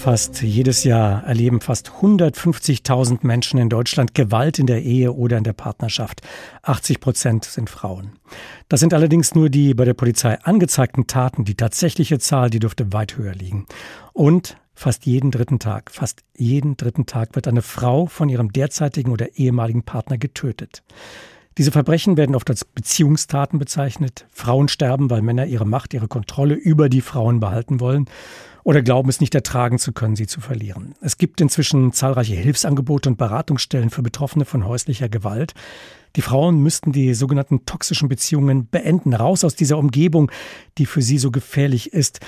Fast jedes Jahr erleben fast 150.000 Menschen in Deutschland Gewalt in der Ehe oder in der Partnerschaft. 80 Prozent sind Frauen. Das sind allerdings nur die bei der Polizei angezeigten Taten. Die tatsächliche Zahl, die dürfte weit höher liegen. Und fast jeden dritten Tag, fast jeden dritten Tag wird eine Frau von ihrem derzeitigen oder ehemaligen Partner getötet. Diese Verbrechen werden oft als Beziehungstaten bezeichnet. Frauen sterben, weil Männer ihre Macht, ihre Kontrolle über die Frauen behalten wollen oder glauben es nicht ertragen zu können, sie zu verlieren. Es gibt inzwischen zahlreiche Hilfsangebote und Beratungsstellen für Betroffene von häuslicher Gewalt. Die Frauen müssten die sogenannten toxischen Beziehungen beenden, raus aus dieser Umgebung, die für sie so gefährlich ist.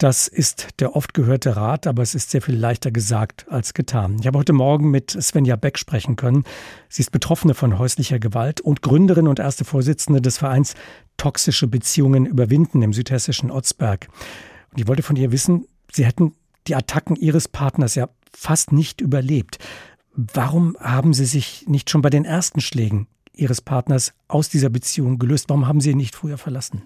Das ist der oft gehörte Rat, aber es ist sehr viel leichter gesagt als getan. Ich habe heute Morgen mit Svenja Beck sprechen können. Sie ist Betroffene von häuslicher Gewalt und Gründerin und erste Vorsitzende des Vereins Toxische Beziehungen überwinden im südhessischen Otzberg. Und ich wollte von ihr wissen, Sie hätten die Attacken Ihres Partners ja fast nicht überlebt. Warum haben Sie sich nicht schon bei den ersten Schlägen Ihres Partners aus dieser Beziehung gelöst? Warum haben Sie ihn nicht früher verlassen?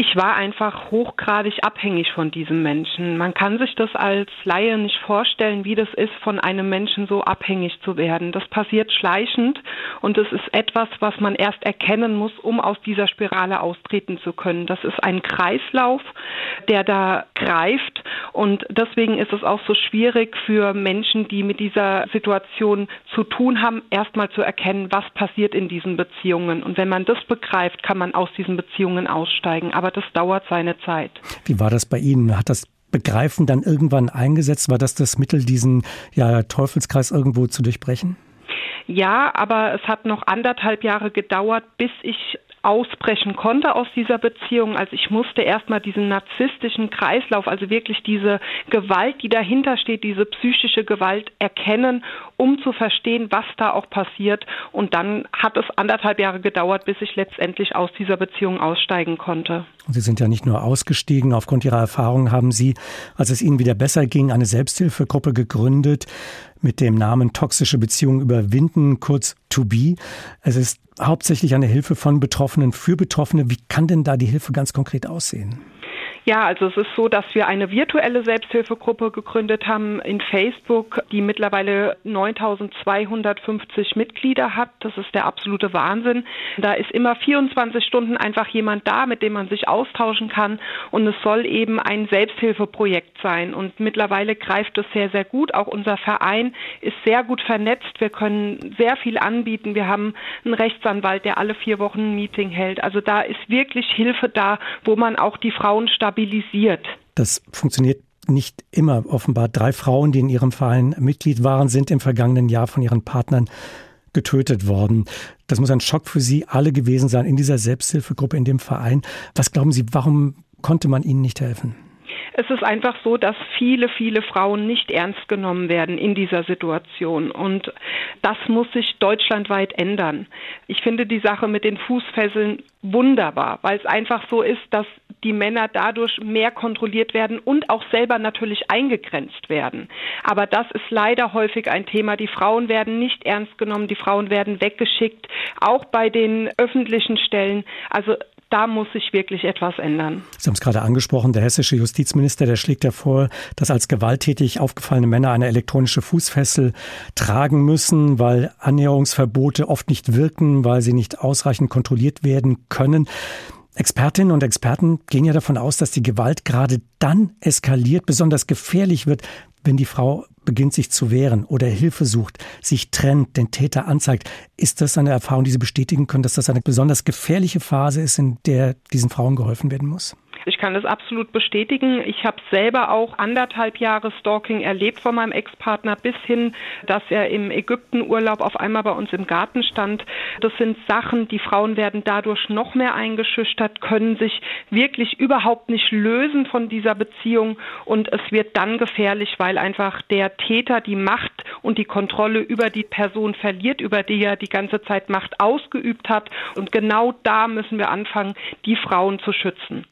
Ich war einfach hochgradig abhängig von diesem Menschen. Man kann sich das als Laie nicht vorstellen, wie das ist, von einem Menschen so abhängig zu werden. Das passiert schleichend und es ist etwas, was man erst erkennen muss, um aus dieser Spirale austreten zu können. Das ist ein Kreislauf, der da greift und deswegen ist es auch so schwierig für Menschen, die mit dieser Situation zu tun haben, erstmal zu erkennen, was passiert in diesen Beziehungen. Und wenn man das begreift, kann man aus diesen Beziehungen aussteigen aber das dauert seine Zeit. Wie war das bei Ihnen? Hat das Begreifen dann irgendwann eingesetzt? War das das Mittel, diesen ja, Teufelskreis irgendwo zu durchbrechen? Ja, aber es hat noch anderthalb Jahre gedauert, bis ich ausbrechen konnte aus dieser Beziehung. Also ich musste erstmal diesen narzisstischen Kreislauf, also wirklich diese Gewalt, die dahinter steht, diese psychische Gewalt erkennen, um zu verstehen, was da auch passiert. Und dann hat es anderthalb Jahre gedauert, bis ich letztendlich aus dieser Beziehung aussteigen konnte. Sie sind ja nicht nur ausgestiegen. Aufgrund Ihrer Erfahrungen haben Sie, als es Ihnen wieder besser ging, eine Selbsthilfegruppe gegründet mit dem Namen Toxische Beziehungen überwinden, kurz To Be. Es ist hauptsächlich eine Hilfe von Betroffenen für Betroffene. Wie kann denn da die Hilfe ganz konkret aussehen? Ja, also es ist so, dass wir eine virtuelle Selbsthilfegruppe gegründet haben in Facebook, die mittlerweile 9250 Mitglieder hat. Das ist der absolute Wahnsinn. Da ist immer 24 Stunden einfach jemand da, mit dem man sich austauschen kann. Und es soll eben ein Selbsthilfeprojekt sein. Und mittlerweile greift es sehr, sehr gut. Auch unser Verein ist sehr gut vernetzt. Wir können sehr viel anbieten. Wir haben einen Rechtsanwalt, der alle vier Wochen ein Meeting hält. Also da ist wirklich Hilfe da, wo man auch die Frauen stabilisiert stabilisiert. Das funktioniert nicht immer offenbar. Drei Frauen, die in ihrem Verein Mitglied waren, sind im vergangenen Jahr von ihren Partnern getötet worden. Das muss ein Schock für Sie alle gewesen sein in dieser Selbsthilfegruppe, in dem Verein. Was glauben Sie, warum konnte man Ihnen nicht helfen? Es ist einfach so, dass viele, viele Frauen nicht ernst genommen werden in dieser Situation. Und das muss sich deutschlandweit ändern. Ich finde die Sache mit den Fußfesseln wunderbar, weil es einfach so ist, dass die Männer dadurch mehr kontrolliert werden und auch selber natürlich eingegrenzt werden. Aber das ist leider häufig ein Thema. Die Frauen werden nicht ernst genommen, die Frauen werden weggeschickt, auch bei den öffentlichen Stellen. Also da muss sich wirklich etwas ändern. Sie haben es gerade angesprochen, der hessische Justizminister, der schlägt ja vor, dass als gewalttätig aufgefallene Männer eine elektronische Fußfessel tragen müssen, weil Annäherungsverbote oft nicht wirken, weil sie nicht ausreichend kontrolliert werden können. Expertinnen und Experten gehen ja davon aus, dass die Gewalt gerade dann eskaliert, besonders gefährlich wird, wenn die Frau beginnt sich zu wehren oder Hilfe sucht, sich trennt, den Täter anzeigt. Ist das eine Erfahrung, die Sie bestätigen können, dass das eine besonders gefährliche Phase ist, in der diesen Frauen geholfen werden muss? Ich kann das absolut bestätigen. Ich habe selber auch anderthalb Jahre Stalking erlebt von meinem Ex-Partner bis hin, dass er im Ägyptenurlaub auf einmal bei uns im Garten stand. Das sind Sachen, die Frauen werden dadurch noch mehr eingeschüchtert, können sich wirklich überhaupt nicht lösen von dieser Beziehung und es wird dann gefährlich, weil einfach der Täter die Macht und die Kontrolle über die Person verliert, über die er die ganze Zeit Macht ausgeübt hat und genau da müssen wir anfangen, die Frauen zu schützen.